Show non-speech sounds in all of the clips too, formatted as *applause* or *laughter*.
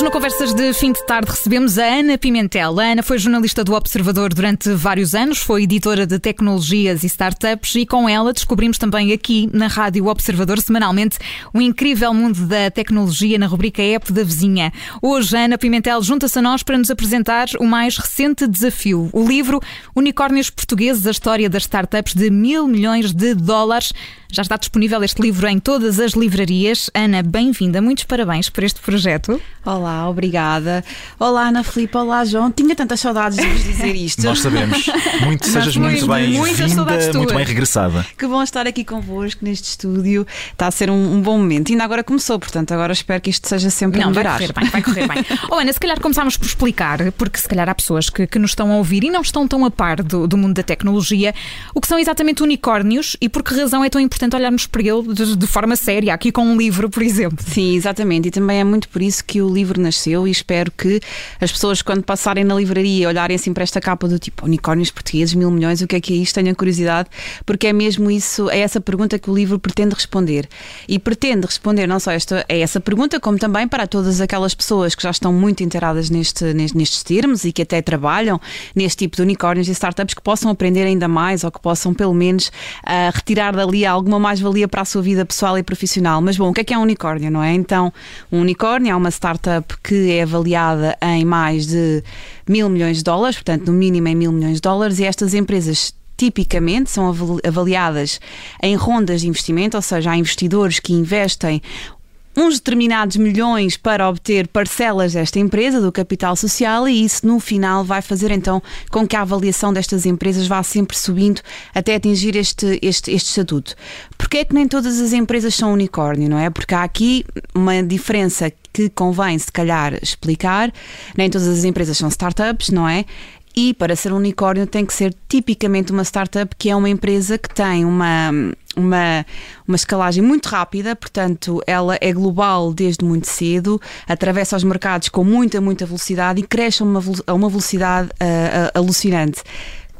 Hoje, no Conversas de Fim de Tarde, recebemos a Ana Pimentel. A Ana foi jornalista do Observador durante vários anos, foi editora de tecnologias e startups e com ela descobrimos também aqui na Rádio Observador, semanalmente, o incrível mundo da tecnologia na rubrica App da Vizinha. Hoje, a Ana Pimentel junta-se a nós para nos apresentar o mais recente desafio, o livro Unicórnios Portugueses, a história das startups de mil milhões de dólares. Já está disponível este livro em todas as livrarias. Ana, bem-vinda, muitos parabéns por este projeto. Olá, obrigada. Olá, Ana Filipe, olá, João. Tinha tantas saudades de vos dizer isto. Nós sabemos. Muito, sejas muito, bem-vinda, muito bem regressada. Que bom estar aqui convosco neste estúdio. Está a ser um, um, bom momento. E ainda agora começou, portanto, agora espero que isto seja sempre Não. Vai correr bem, vai correr bem. *laughs* oh, Ana, se calhar começámos por explicar, porque se calhar há pessoas que, que nos estão a ouvir e não estão tão a par do, do mundo da tecnologia, o que são exatamente unicórnios e por que razão é tão importante olharmos para ele de, de, forma séria, aqui com um livro, por exemplo. Sim, exatamente. E também é muito por isso que o livro nasceu e espero que as pessoas, quando passarem na livraria, olharem assim para esta capa do tipo unicórnios portugueses, mil milhões, o que é que é isto? Tenham curiosidade, porque é mesmo isso, é essa pergunta que o livro pretende responder. E pretende responder não só esta, é essa pergunta, como também para todas aquelas pessoas que já estão muito inteiradas neste, nestes termos e que até trabalham neste tipo de unicórnios e startups que possam aprender ainda mais ou que possam, pelo menos, uh, retirar dali alguma mais-valia para a sua vida pessoal e profissional. Mas bom, o que é que é um unicórnio, não é? Então, um unicórnio é uma startup que é avaliada em mais de mil milhões de dólares, portanto, no mínimo em mil milhões de dólares, e estas empresas tipicamente são avaliadas em rondas de investimento, ou seja, há investidores que investem uns determinados milhões para obter parcelas desta empresa, do capital social, e isso no final vai fazer então com que a avaliação destas empresas vá sempre subindo até atingir este, este, este estatuto. Porquê é que nem todas as empresas são unicórnio, não é? Porque há aqui uma diferença que convém se calhar explicar. Nem todas as empresas são startups, não é? E para ser um unicórnio tem que ser tipicamente uma startup que é uma empresa que tem uma, uma, uma escalagem muito rápida, portanto, ela é global desde muito cedo, atravessa os mercados com muita, muita velocidade e cresce a uma, a uma velocidade uh, alucinante.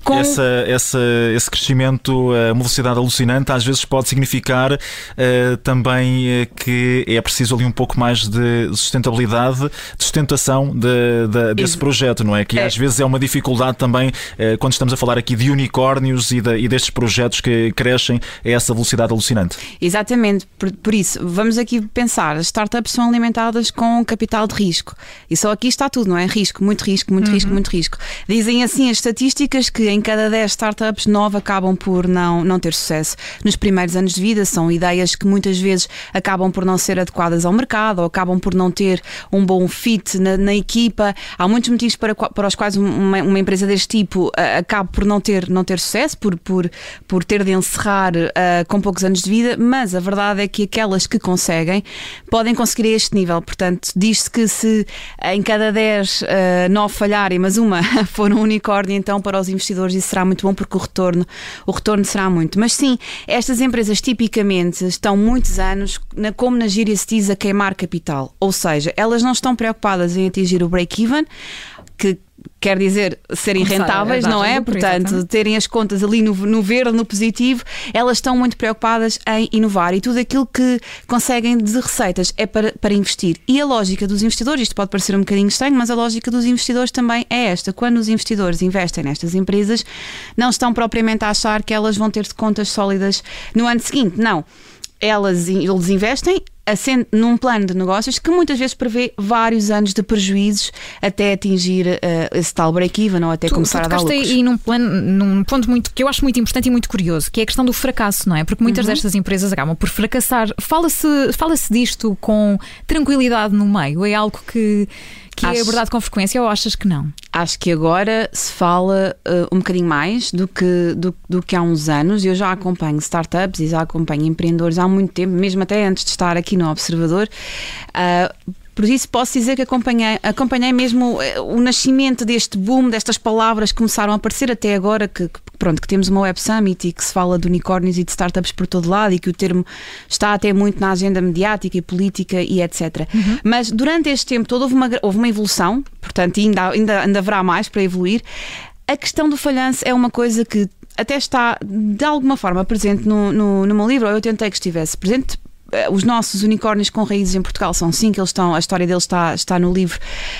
Com... Essa, essa, esse crescimento a uma velocidade alucinante às vezes pode significar uh, também uh, que é preciso ali um pouco mais de sustentabilidade, de sustentação de, de, desse projeto, não é? Que é. às vezes é uma dificuldade também uh, quando estamos a falar aqui de unicórnios e, de, e destes projetos que crescem a essa velocidade alucinante. Exatamente, por, por, isso, vamos aqui pensar: as startups são alimentadas com capital de risco e só aqui está tudo, não é? Risco, muito risco, muito uhum. risco, muito risco. Dizem assim as estatísticas que em cada 10 startups, 9 acabam por não, não ter sucesso nos primeiros anos de vida. São ideias que muitas vezes acabam por não ser adequadas ao mercado ou acabam por não ter um bom fit na, na equipa. Há muitos motivos para, para os quais uma, uma empresa deste tipo uh, acaba por não ter, não ter sucesso, por, por, por ter de encerrar uh, com poucos anos de vida, mas a verdade é que aquelas que conseguem podem conseguir a este nível. Portanto, diz-se que se em cada 10, uh, 9 falharem, mas uma *laughs* for um unicórnio, então para os investidores isso será muito bom porque o retorno, o retorno será muito. Mas sim, estas empresas tipicamente estão muitos anos, na, como na gíria se diz, a queimar capital. Ou seja, elas não estão preocupadas em atingir o break-even, que quer dizer serem Começar rentáveis, não é? Portanto, terem as contas ali no, no, verde, no positivo, elas estão muito preocupadas em inovar e tudo aquilo que conseguem de receitas é para, para investir. E a lógica dos investidores, isto pode parecer um bocadinho estranho, mas a lógica dos investidores também é esta. Quando os investidores investem nestas empresas, não estão propriamente a achar que elas vão ter contas sólidas no ano seguinte, não. Elas, eles investem num plano de negócios que muitas vezes prevê vários anos de prejuízos até atingir uh, esse tal break-even ou até tu, começar tu a dar lucros. aí num, plano, num ponto muito, que eu acho muito importante e muito curioso, que é a questão do fracasso, não é? Porque muitas uhum. destas empresas acabam por fracassar. Fala-se fala -se disto com tranquilidade no meio? É algo que que é Acho... é abordado com frequência ou achas que não? Acho que agora se fala uh, um bocadinho mais do que, do, do, que há uns anos. Eu já acompanho startups e já acompanho empreendedores há muito tempo, mesmo até antes de estar aqui no Observador. Uh, por isso posso dizer que acompanhei, acompanhei mesmo eh, o nascimento deste boom, destas palavras que começaram a aparecer até agora, que, que, pronto, que temos uma Web Summit e que se fala de unicórnios e de startups por todo lado e que o termo está até muito na agenda mediática e política e etc. Uhum. Mas durante este tempo todo houve uma, houve uma evolução, portanto ainda, ainda, ainda haverá mais para evoluir. A questão do falhanço é uma coisa que até está de alguma forma presente no, no, no meu livro, eu tentei que estivesse presente os nossos unicórnios com raízes em Portugal são cinco, eles estão, a história deles está, está no livro.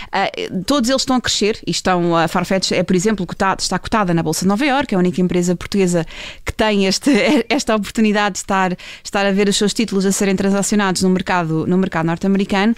Uh, todos eles estão a crescer e estão, a Farfetch é, por exemplo, cotado, está cotada na Bolsa de Nova Iorque, é a única empresa portuguesa que tem este, *laughs* esta oportunidade de estar, estar a ver os seus títulos a serem transacionados no mercado, no mercado norte-americano.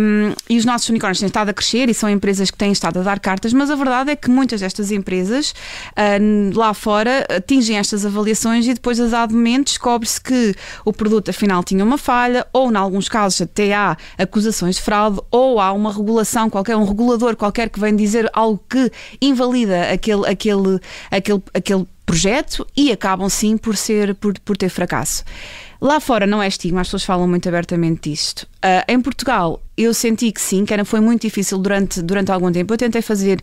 Um, e os nossos unicórnios têm estado a crescer e são empresas que têm estado a dar cartas, mas a verdade é que muitas destas empresas uh, lá fora atingem estas avaliações e depois, a dado momento, descobre-se que o produto afinal tinha uma falha, ou, em alguns casos, até há acusações de fraude, ou há uma regulação qualquer, um regulador qualquer que vem dizer algo que invalida aquele, aquele, aquele, aquele projeto e acabam sim por ser por, por ter fracasso. Lá fora não é estigma, as pessoas falam muito abertamente disto. Uh, em Portugal, eu senti que sim, que era, foi muito difícil durante, durante algum tempo. Eu tentei fazer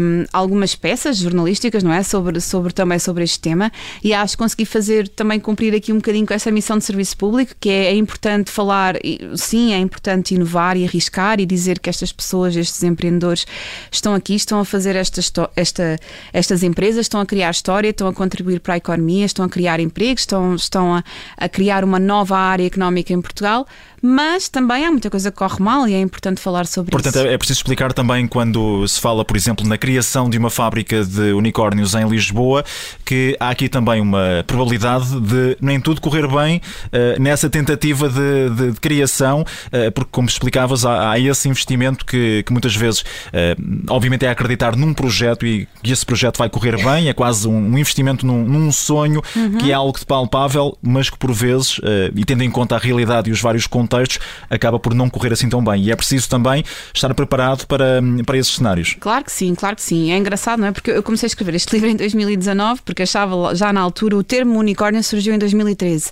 um, algumas peças jornalísticas, não é? Sobre, sobre, também sobre este tema e acho que consegui fazer também cumprir aqui um bocadinho com essa missão de serviço público, que é, é importante falar, sim, é importante inovar e arriscar e dizer que estas pessoas, estes empreendedores, estão aqui, estão a fazer esta, esta, estas empresas, estão a criar história, estão a contribuir para a economia, estão a criar empregos, estão, estão a, a criar uma nova área económica em Portugal mas também há muita coisa que corre mal e é importante falar sobre Portanto, isso. Portanto, é preciso explicar também quando se fala, por exemplo, na criação de uma fábrica de unicórnios em Lisboa, que há aqui também uma probabilidade de nem tudo correr bem uh, nessa tentativa de, de, de criação, uh, porque, como explicavas, há, há esse investimento que, que muitas vezes, uh, obviamente, é acreditar num projeto e que esse projeto vai correr bem, é quase um, um investimento num, num sonho uhum. que é algo de palpável, mas que por vezes, e tendo em conta a realidade e os vários contextos, contextos, acaba por não correr assim tão bem. E é preciso também estar preparado para, para esses cenários. Claro que sim, claro que sim. É engraçado, não é? Porque eu comecei a escrever este *laughs* livro em 2019, porque achava já na altura o termo unicórnio surgiu em 2013.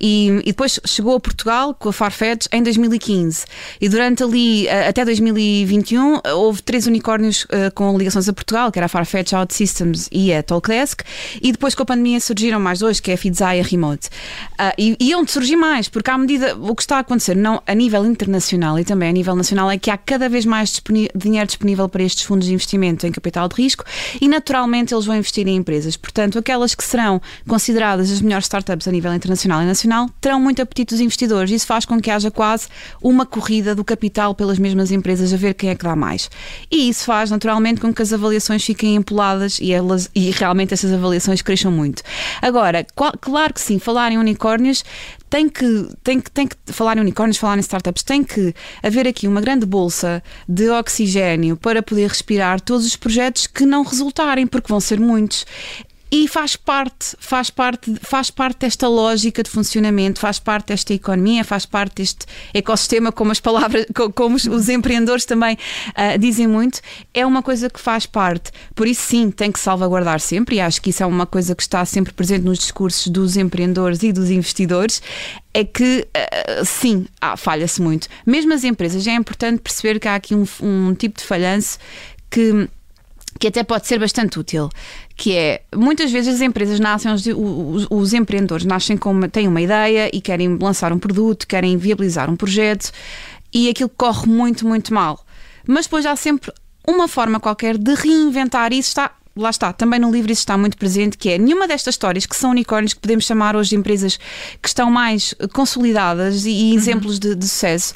E, e depois chegou a Portugal com a Farfetch em 2015. E durante ali, eh, até 2021, houve três unicórnios uh, com ligações a Portugal, que era a Farfetch OutSystems e a Talkdesk. E depois com a pandemia surgiram mais dois, que é a Fidzai e a Remote. Uh, e, e onde surgir mais, porque à medida o que está a acontecer não, a nível internacional e também a nível nacional é que há cada vez mais dinheiro disponível para estes fundos de investimento em capital de risco e naturalmente eles vão investir em empresas. Portanto, aquelas que serão consideradas as melhores startups a nível internacional e nacional terão muito apetite dos investidores. Isso faz com que haja quase uma corrida do capital pelas mesmas empresas a ver quem é que dá mais. E isso faz naturalmente com que as avaliações fiquem empoladas e, elas, e realmente essas avaliações cresçam muito. Agora, qual, claro que sim, falar em unicórnios tem que, tem que, tem que falar em unicórnios, falar em startups, tem que haver aqui uma grande bolsa de oxigênio para poder respirar todos os projetos que não resultarem, porque vão ser muitos. E faz parte, faz parte, faz parte desta lógica de funcionamento, faz parte desta economia, faz parte deste ecossistema, como as palavras, como os empreendedores também uh, dizem muito, é uma coisa que faz parte. Por isso, sim, tem que salvaguardar sempre, e acho que isso é uma coisa que está sempre presente nos discursos dos empreendedores e dos investidores, é que uh, sim, ah, falha-se muito. Mesmo as empresas, é importante perceber que há aqui um, um tipo de falhanço que que até pode ser bastante útil, que é muitas vezes as empresas nascem, os, os, os, empreendedores nascem com uma, têm uma ideia e querem lançar um produto, querem viabilizar um projeto e aquilo corre muito, muito mal. Mas depois há sempre uma forma qualquer de reinventar isso está lá está, também no livro isso está muito presente, que é nenhuma destas histórias que são unicórnios que podemos chamar hoje de empresas que estão mais consolidadas e, e uhum. exemplos de, de sucesso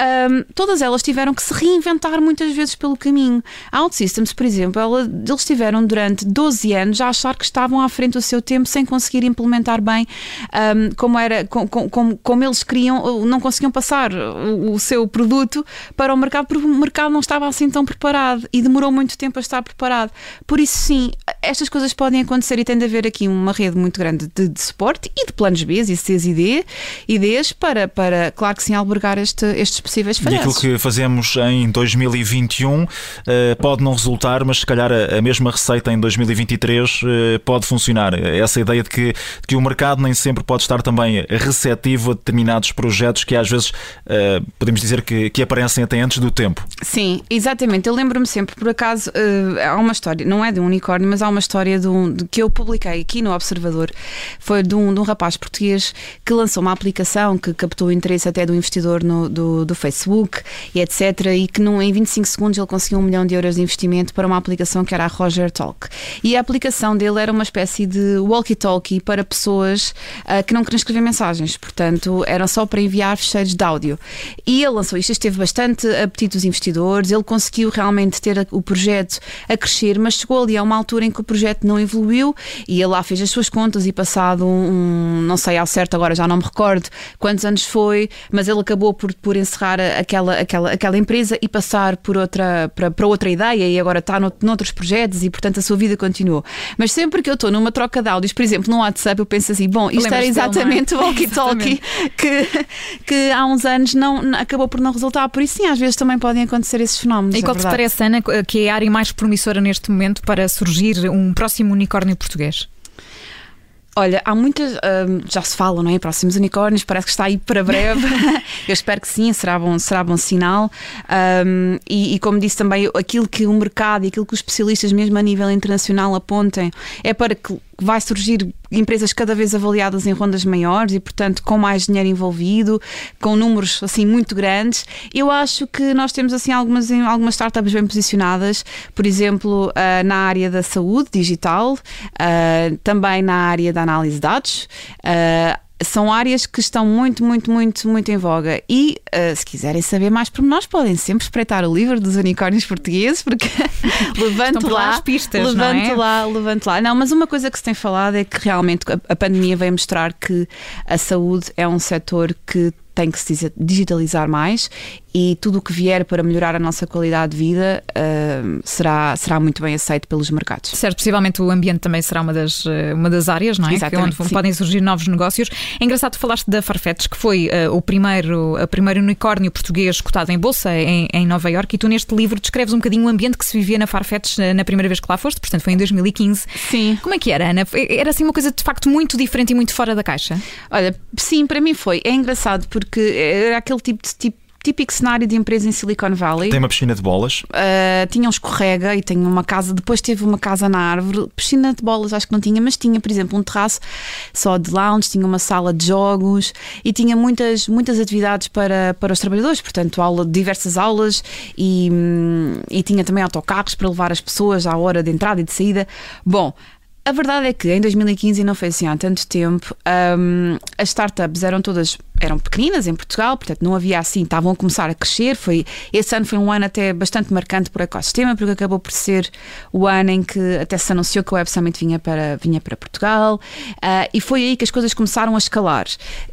um, todas elas tiveram que se reinventar muitas vezes pelo caminho. A OutSystems, por exemplo, ela, eles tiveram durante 12 anos a achar que estavam à frente do seu tempo sem conseguir implementar bem um, como, era, com, com, como eles queriam, não conseguiam passar o, o, seu produto para o mercado porque o mercado não estava assim tão preparado e demorou muito tempo a estar preparado. Por isso, sim, estas coisas podem acontecer e tem de haver aqui uma rede muito grande de, de suporte e de planos B e Cs e D, ideias para, para, claro que sim, albergar este, estes possíveis. E aquilo que fazemos em 2021 uh, eh, pode não resultar, mas se calhar a, mesma receita em 2023 uh, eh, pode funcionar. Essa ideia de que, de que o mercado nem sempre pode estar também receptivo a determinados projetos que às vezes uh, podemos dizer que, que aparecem até antes do tempo. Sim, exatamente. Eu lembro-me sempre, por acaso, há uma história, não é de um unicórnio, mas há uma história de um, de, que eu publiquei aqui no Observador. Foi de um, de um rapaz português que lançou uma aplicação que captou o interesse até do investidor no, do, do Facebook e etc. E que num, em 25 segundos ele conseguiu um milhão de euros de investimento para uma aplicação que era a Roger Talk. E a aplicação dele era uma espécie de walkie-talkie para pessoas uh, que não queriam escrever mensagens. Portanto, eram só para enviar fecheiros de áudio. E ele lançou isto, esteve bastante apetite dos investidores, ele conseguiu realmente ter o projeto a crescer, mas chegou ali a uma altura em que o projeto não evoluiu e ele lá fez as suas contas e passado um, não sei ao certo agora, já não me recordo quantos anos foi, mas ele acabou por, por encerrar aquela, aquela, aquela empresa e passar por outra, para, para outra ideia e agora está no, noutros projetos e portanto a sua vida continuou. Mas sempre que eu estou numa troca de áudios, por exemplo, no WhatsApp, eu penso assim, bom, isto era exatamente é? *laughs* o walkie-talkie que, que há uns anos não, acabou por não resultar, por isso sim, às vezes também podem acontecer esses fenómenos. E qual é te parece, Ana, que é a área mais promissora neste momento para surgir um próximo unicórnio português? Olha, há muitas, hum, já se fala, não é? Próximos unicórnios, parece que está aí para breve. *laughs* Eu espero que sim, será bom, será bom sinal. Um, e, e, como disse também, aquilo que o mercado e aquilo que os especialistas, mesmo a nível internacional, apontem é para que vai surgir empresas cada vez avaliadas em rondas maiores e, portanto, com mais dinheiro envolvido, com números assim muito grandes. Eu acho que nós temos assim algumas, algumas startups bem posicionadas, por exemplo, uh, na área da saúde digital, uh, também na área da análise de dados. São áreas que estão muito, muito, muito, muito em voga. E uh, se quiserem saber mais por nós, podem sempre espreitar o livro dos unicórnios portugueses, porque *laughs* *laughs* levanto lá, as pistas, levanto é? lá, levanto lá. Não, mas uma coisa que se tem falado é que realmente a, a pandemia veio mostrar que a saúde é um setor que tem que se digitalizar mais e tudo o que vier para melhorar a nossa qualidade de vida uh, será, será muito bem aceito pelos mercados. Certo, possivelmente o ambiente também será uma das, eh, uma das áreas, não é? Exatamente, onde sim. podem surgir novos negócios. É engraçado, falaste da Farfetch, que foi uh, o primeiro, a primeiro unicórnio português cotado em bolsa em, em Nova York, e tu neste livro descreves um bocadinho o ambiente que se vivia na Farfetch na primeira vez que lá foste, portanto foi em 2015. Sim. Como é que era, Ana? Era assim uma coisa de facto muito diferente e muito fora da caixa? Olha, sim, para mim foi. É engraçado porque era aquele tipo de tipo típico cenário de empresa em Silicon Valley. Tem uma piscina de bolas? Uh, tinha um escorrega e tem uma casa. Depois teve uma casa na árvore. Piscina de bolas acho que não tinha, mas tinha, por exemplo, um terraço só de lounge, tinha uma sala de jogos e tinha muitas, muitas atividades para, para os trabalhadores. Portanto, aula, diversas aulas e, hum, e tinha também autocarros para levar as pessoas à hora de entrada e de saída. Bom, a verdade é que em 2015, e não foi assim há tanto tempo, um, as startups eram todas eram pequeninas em Portugal, portanto não havia assim, estavam a começar a crescer. Foi, esse ano foi um ano até bastante marcante para o ecossistema, porque acabou por ser o ano em que até se anunciou que o Web Summit vinha para, vinha para Portugal, uh, e foi aí que as coisas começaram a escalar.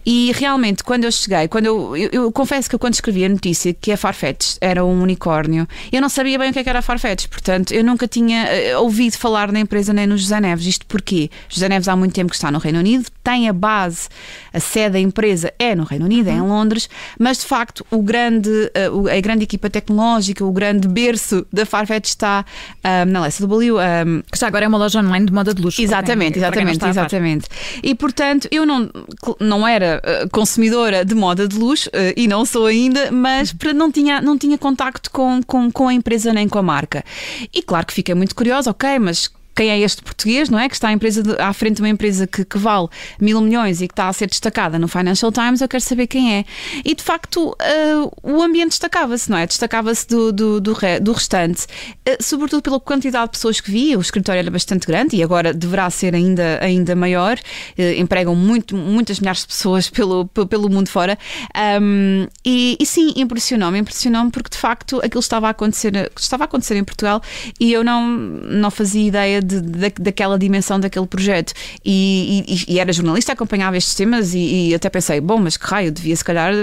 E realmente, quando eu cheguei, quando eu, eu, eu, confesso que eu, quando escrevi a notícia que a Farfetch era um unicórnio, eu não sabia bem o que, é era a Farfetch, portanto eu nunca tinha uh, ouvido falar da empresa nem no José Neves. Isto porque José Neves há muito tempo que está no Reino Unido, tem a base, a sede da empresa é no Reino Unido, é em uhum. Londres, mas de facto o grande, uh, a grande equipa tecnológica, o grande berço da Farfetch está um, na Lessa do Um, que já agora é uma loja online de moda de luxo. Exatamente, exatamente, exatamente. E portanto, eu não, não era uh, consumidora de moda de luxo uh, e não sou ainda, mas uhum. não tinha, não tinha contacto com, com, com a empresa nem com a marca. E claro que fiquei muito curiosa, ok, mas quem é este português, não é? Que está de, à frente de uma empresa que, que, vale mil milhões e que está a ser destacada no Financial Times, eu quero saber quem é. E de facto uh, o ambiente destacava-se, não é? Destacava-se do, do, do, re, do restante, uh, sobretudo pela quantidade de pessoas que via. O escritório era bastante grande e agora deverá ser ainda, ainda maior. Uh, empregam muito, muitas milhares de pessoas *laughs* pelo, pelo mundo fora. Um, e, e, sim, impressionou-me, impressionou-me porque de facto aquilo estava a acontecer, estava a acontecer em Portugal e eu não, não fazia ideia de, de, daquela dimensão daquele projeto. E, e, e, era jornalista, acompanhava estes temas e, e, até pensei, bom, mas que raio, devia se calhar,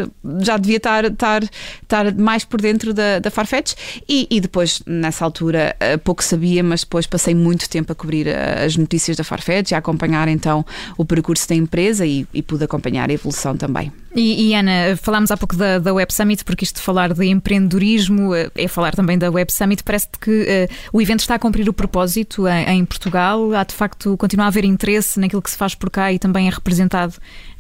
já devia estar, estar, estar mais por dentro da, da Farfetch. E, e depois, nessa altura, eh, pouco sabia, mas depois passei muito tempo a cobrir eh, as notícias da Farfetch, a acompanhar então o percurso da empresa e, e pude acompanhar a evolução também. E, e, Ana, falámos há pouco da, da Web Summit, porque isto de falar de empreendedorismo eh, é falar também da Web Summit. Parece-te que uh, o evento está a cumprir o propósito em, em, Portugal. Há de facto, continua a haver interesse naquilo que se faz por cá e também é representado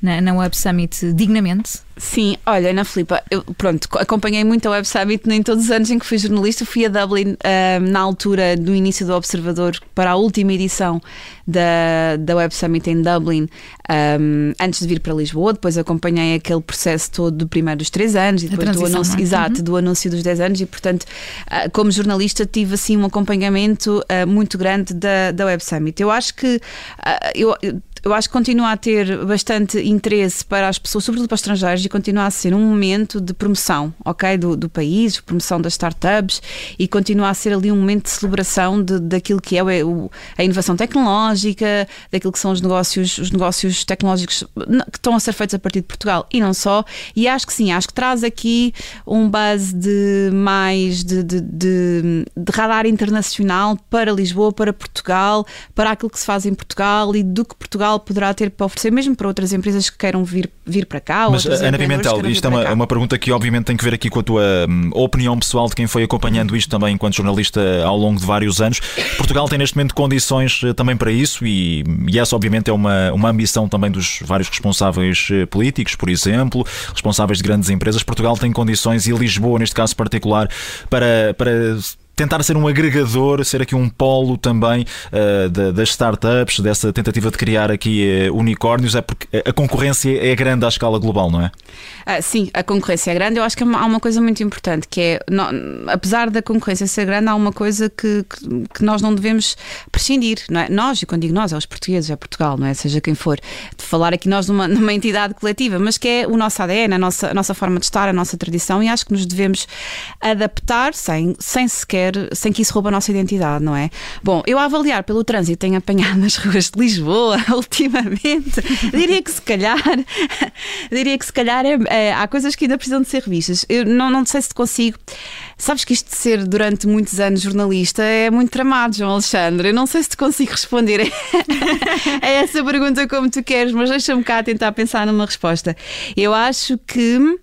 na, na Web Summit dignamente? Sim, olha, Ana Filipa, eu pronto, acompanhei muito a Web Summit nem todos os anos em que fui jornalista. Fui a Dublin uh, na altura do início do Observador para a última edição da, da Web Summit em Dublin, um, antes de vir para Lisboa. Depois acompanhei aquele processo todo do primeiro dos três anos e depois do anúncio, é? exato, uhum. do anúncio dos 10 anos. E, portanto, uh, como jornalista, tive assim um acompanhamento uh, muito grande da, da Web Summit. Eu acho que eu eu acho que continua a ter bastante interesse para as pessoas, sobretudo para os estrangeiros, e continua a ser um momento de promoção, ok? Do, do país, promoção das startups e continua a ser ali um momento de celebração de, daquilo que é o, a inovação tecnológica, daquilo que são os negócios, os negócios tecnológicos que estão a ser feitos a partir de Portugal e não só. E acho que sim, acho que traz aqui um base de mais de, de, de, de radar internacional para Lisboa, para Portugal, para aquilo que se faz em Portugal e do que Portugal poderá ter para oferecer, mesmo para outras empresas que queiram vir, vir para cá. Mas, Ana Pimentel, isto é uma, uma, pergunta que obviamente tem que ver aqui com a tua hum, opinião pessoal de quem foi acompanhando isto também enquanto jornalista ao longo de vários anos. Portugal tem neste momento condições eh, também para isso e, e essa obviamente é uma, uma ambição também dos vários responsáveis eh, políticos, por exemplo, responsáveis de grandes empresas. Portugal tem condições e Lisboa, neste caso particular, para, para tentar ser um agregador, ser aqui um polo também uh, das startups, dessa tentativa de criar aqui uh, unicórnios, é porque a concorrência é grande à escala global, não é? Uh, sim, a concorrência é grande. Eu acho que há uma coisa muito importante que é, não, apesar da concorrência ser grande, há uma coisa que, que, que, nós não devemos prescindir, não é? Nós, e quando digo nós, é os portugueses, é Portugal, não é? Seja quem for, de falar aqui nós numa, *laughs* numa entidade coletiva, mas que é o nosso ADN, a nossa, a nossa forma de estar, a nossa tradição, e acho que nos devemos adaptar sem, sem sequer sem que isso roube a nossa identidade, não é? Bom, eu a avaliar pelo trânsito tenho apanhado nas *laughs* ruas de Lisboa *laughs* ultimamente, diria que se calhar, *laughs* diria que se calhar é, é, há coisas que ainda precisam de ser revistas. Eu não, não sei se consigo. Sabes que isto de ser durante muitos anos jornalista é muito tramado, João Alexandre. Eu não sei se te consigo responder a essa pergunta como tu queres, mas deixa-me cá tentar pensar numa resposta. Eu acho que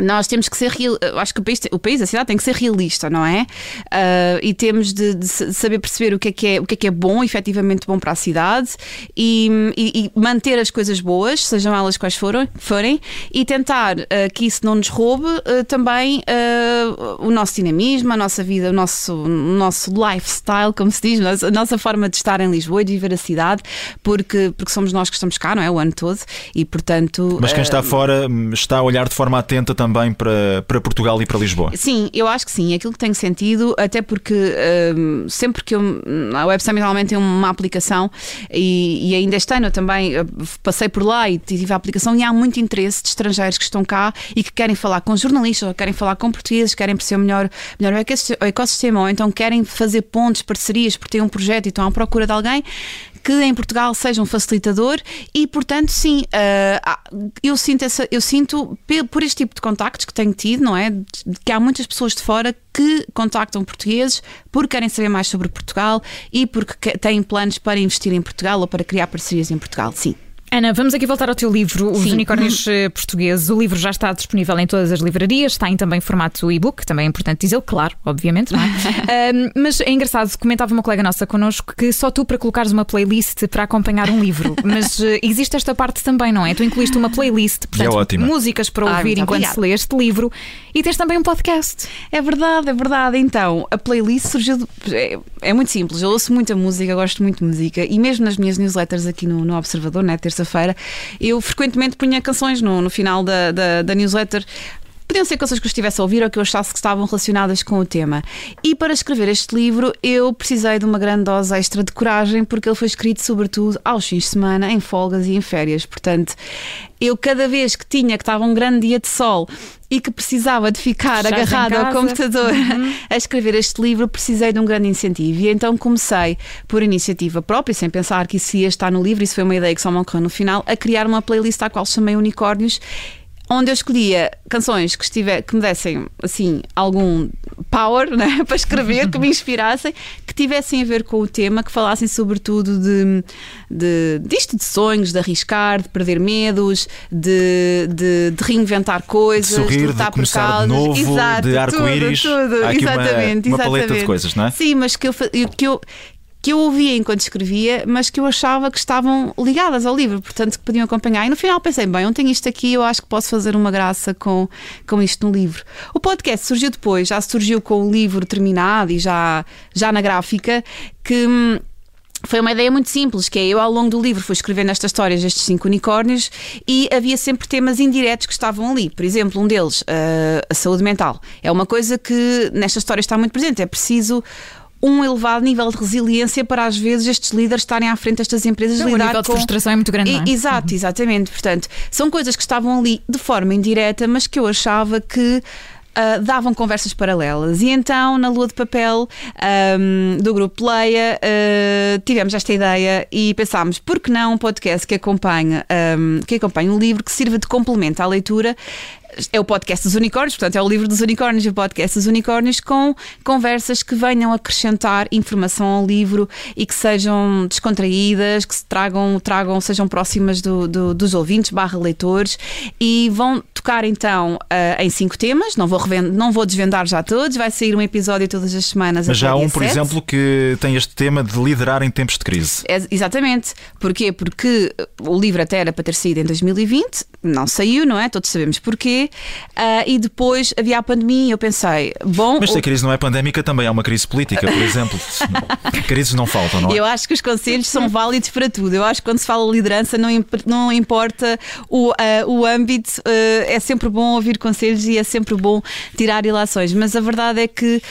nós temos que ser real, acho que o país, o país, a cidade tem que ser realista, não é? Uh, e temos de, de, saber perceber o que é que é, o que é que é bom, efetivamente bom para a cidade e, e, e manter as coisas boas, sejam elas quais forem, forem e tentar uh, que isso não nos roube uh, também o nosso dinamismo, a nossa vida, o nosso, o nosso lifestyle, como se diz, a nossa forma de estar em Lisboa e de viver a cidade, porque, porque somos nós que estamos cá, não é? O ano todo e, portanto. Mas quem está fora hum, está a olhar de forma atenta também também para, para Portugal e para Lisboa? Sim, eu acho que sim. Aquilo que tem sentido, até porque um, sempre que eu. A Web Summit normalmente tem uma aplicação e, e, ainda este ano eu também passei por lá e tive a aplicação e há muito interesse de estrangeiros que estão cá e que querem falar com jornalistas, ou querem falar com portugueses, querem perceber melhor, melhor o ecossistema, ou então querem fazer pontos, parcerias, porque têm um projeto e estão à procura de alguém que em Portugal seja um facilitador e, portanto, sim, uh, eu sinto, essa, eu sinto por este tipo de contactos que tenho tido, não é? Que há muitas pessoas de fora que contactam portugueses porque querem saber mais sobre Portugal e porque têm planos para investir em Portugal ou para criar parcerias em Portugal, sim. Ana, vamos aqui voltar ao teu livro, Os Sim. Unicórnios uhum. Portugueses. O livro já está disponível em todas as livrarias, está em também formato e-book, também é importante dizer, claro, obviamente, não é? *laughs* um, mas é engraçado, comentava uma colega nossa connosco que só tu para colocares uma playlist para acompanhar um livro, *laughs* mas uh, existe esta parte também, não é? Tu incluíste uma playlist, portanto, é músicas para ouvir enquanto se lê este livro e tens também um podcast. É verdade, é verdade. Então, a playlist surgiu. De... É, é, muito simples, eu ouço muita música, gosto muito de música e mesmo nas minhas newsletters aqui no, no Observador, né, terça-feira, eu frequentemente punha canções no, no final da, da, da newsletter Podiam ser coisas que eu estivesse a ouvir ou que eu achasse que estavam relacionadas com o tema. E para escrever este livro, eu precisei de uma grande dose extra de coragem, porque ele foi escrito sobretudo aos fins de semana, em folgas e em férias. Portanto, eu cada vez que tinha que estava um grande dia de sol e que precisava de ficar agarrado ao computador uhum. *laughs* a escrever este livro, precisei de um grande incentivo. E então comecei, por iniciativa própria, sem pensar que isso ia estar no livro, isso foi uma ideia que só me ocorreu no final, a criar uma playlist à qual chamei Unicórnios onde eu escolhia canções que, estiver, que me dessem assim algum power né, *laughs* para escrever, que me inspirassem, que tivessem a ver com o tema, que falassem sobretudo de, de disto de sonhos, de arriscar, de perder medos, de, de, de reinventar coisas, de, sorrir, de lutar de por causas, de novo, Exato, de arco-íris. Tudo, tudo. exatamente, uma, uma paleta de coisas, não é? Sim, mas que eu, que eu que eu ouvia enquanto escrevia, mas que eu achava que estavam ligadas ao livro, portanto que podiam acompanhar. E no final pensei, bem, eu tenho isto aqui, eu acho que posso fazer uma graça com, com isto no livro. O podcast surgiu depois, já surgiu com o livro terminado e já, já na gráfica, que hum, foi uma ideia muito simples, que é eu ao longo do livro fui escrevendo estas histórias destes cinco unicórnios e havia sempre temas indiretos que estavam ali. Por exemplo, um deles, uh, a saúde mental. É uma coisa que nesta história está muito presente. É preciso um elevado nível de resiliência para às vezes estes líderes estarem à frente destas empresas então, lidar o nível de frustração é muito grande. É? Exato, uhum. exatamente. Portanto, são coisas que estavam ali de forma indireta, mas que eu achava que uh, davam conversas paralelas. E então, na Lua de Papel um, do grupo Leia, uh, tivemos esta ideia e pensámos, por que não um podcast que acompanha, um, que acompanha um livro que sirva de complemento à leitura é o podcast dos unicórnios, portanto é o livro dos unicórnios e o podcast dos unicórnios com conversas que venham acrescentar informação ao livro e que sejam descontraídas, que se tragam, tragam sejam próximas do, do, dos ouvintes barra leitores e vão tocar então uh, em cinco temas, não vou, não vou desvendar já todos, vai sair um episódio todas as semanas. Mas já há um, por 7. exemplo, que tem este tema de liderar em tempos de crise. É, exatamente. Porquê? Porque o livro até era para ter saído em 2020, não saiu, não é? Todos sabemos porquê. Uh, e depois havia a pandemia e eu pensei, bom. Mas se a crise não é pandémica, também é uma crise política, por exemplo. Crises não faltam, não é? Eu acho que os conselhos são válidos para tudo. Eu acho que quando se fala liderança, não, imp não importa o, uh, o âmbito, uh, é sempre bom ouvir conselhos e é sempre bom tirar ilações. Mas a verdade é que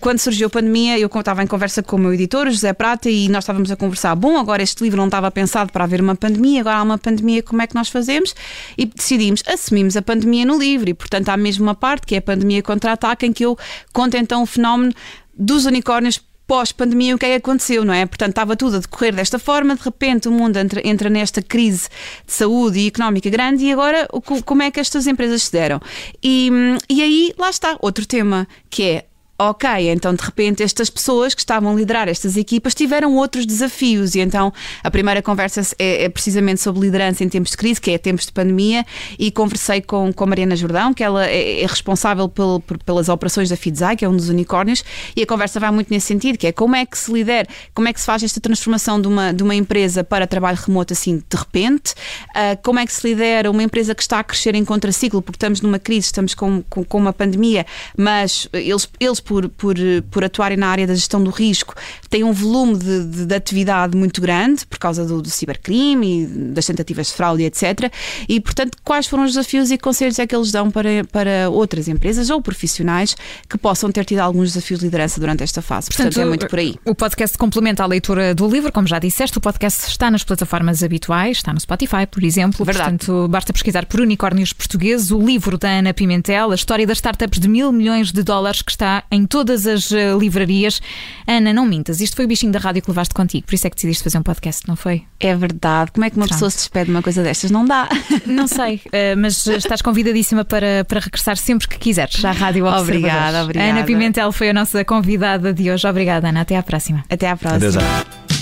quando surgiu a pandemia, eu estava em conversa com o meu editor, José Prata, e nós estávamos a conversar. Bom, agora este livro não estava pensado para haver uma pandemia, agora há uma pandemia, como é que nós fazemos? E decidimos, assumimos a pandemia no livro e, portanto, há mesmo uma parte que é a pandemia contra-ataque em que eu conto então o fenómeno dos unicórnios pós-pandemia o que é que aconteceu, não é? Portanto, estava tudo a decorrer desta forma, de repente o mundo entra, entra nesta crise de saúde e económica grande e agora como é que estas empresas se deram? E, e aí, lá está, outro tema, que é ok, então de repente estas pessoas que estavam a liderar estas equipas tiveram outros desafios. E então a primeira conversa é, é, precisamente sobre liderança em tempos de crise, que é tempos de pandemia. E conversei com, com Mariana Jordão, que ela é, é responsável pel, por, pelas operações da Fidzai, que é um dos unicórnios. E a conversa vai muito nesse sentido, que é como é que se lidera, como é que se faz esta transformação de uma, de uma empresa para trabalho remoto assim de repente, uh, como é que se lidera uma empresa que está a crescer em contraciclo, porque estamos numa crise, estamos com, com, com uma pandemia, mas eles, eles por, por, por atuarem na área da gestão do risco, têm um volume de, de, de atividade muito grande por causa do, do, cibercrime e das tentativas de fraude, etc. E, portanto, quais foram os desafios e conselhos é que eles dão para, para outras empresas ou profissionais que possam ter tido alguns desafios de liderança durante esta fase? Portanto, portanto é muito por aí. O podcast complementa a leitura do livro, como já disseste, o podcast está nas plataformas habituais, está no Spotify, por exemplo. Verdade. Portanto, basta pesquisar por unicórnios portugueses, o livro da Ana Pimentel, a história das startups de mil milhões de dólares que está em todas as uh, livrarias. Ana, não mintas, isto foi o bichinho da rádio que levaste contigo, por isso é que decidiste fazer um podcast, não foi? É verdade. Como é que uma Pronto. pessoa se despede de uma coisa destas? Não dá. *laughs* Não sei, uh, mas estás convidadíssima para, para regressar sempre que quiseres à Rádio Observador. Obrigada, obrigada. Ana Pimentel foi a nossa convidada de hoje. Obrigada, Ana. Até à próxima. Até à próxima. Adeus,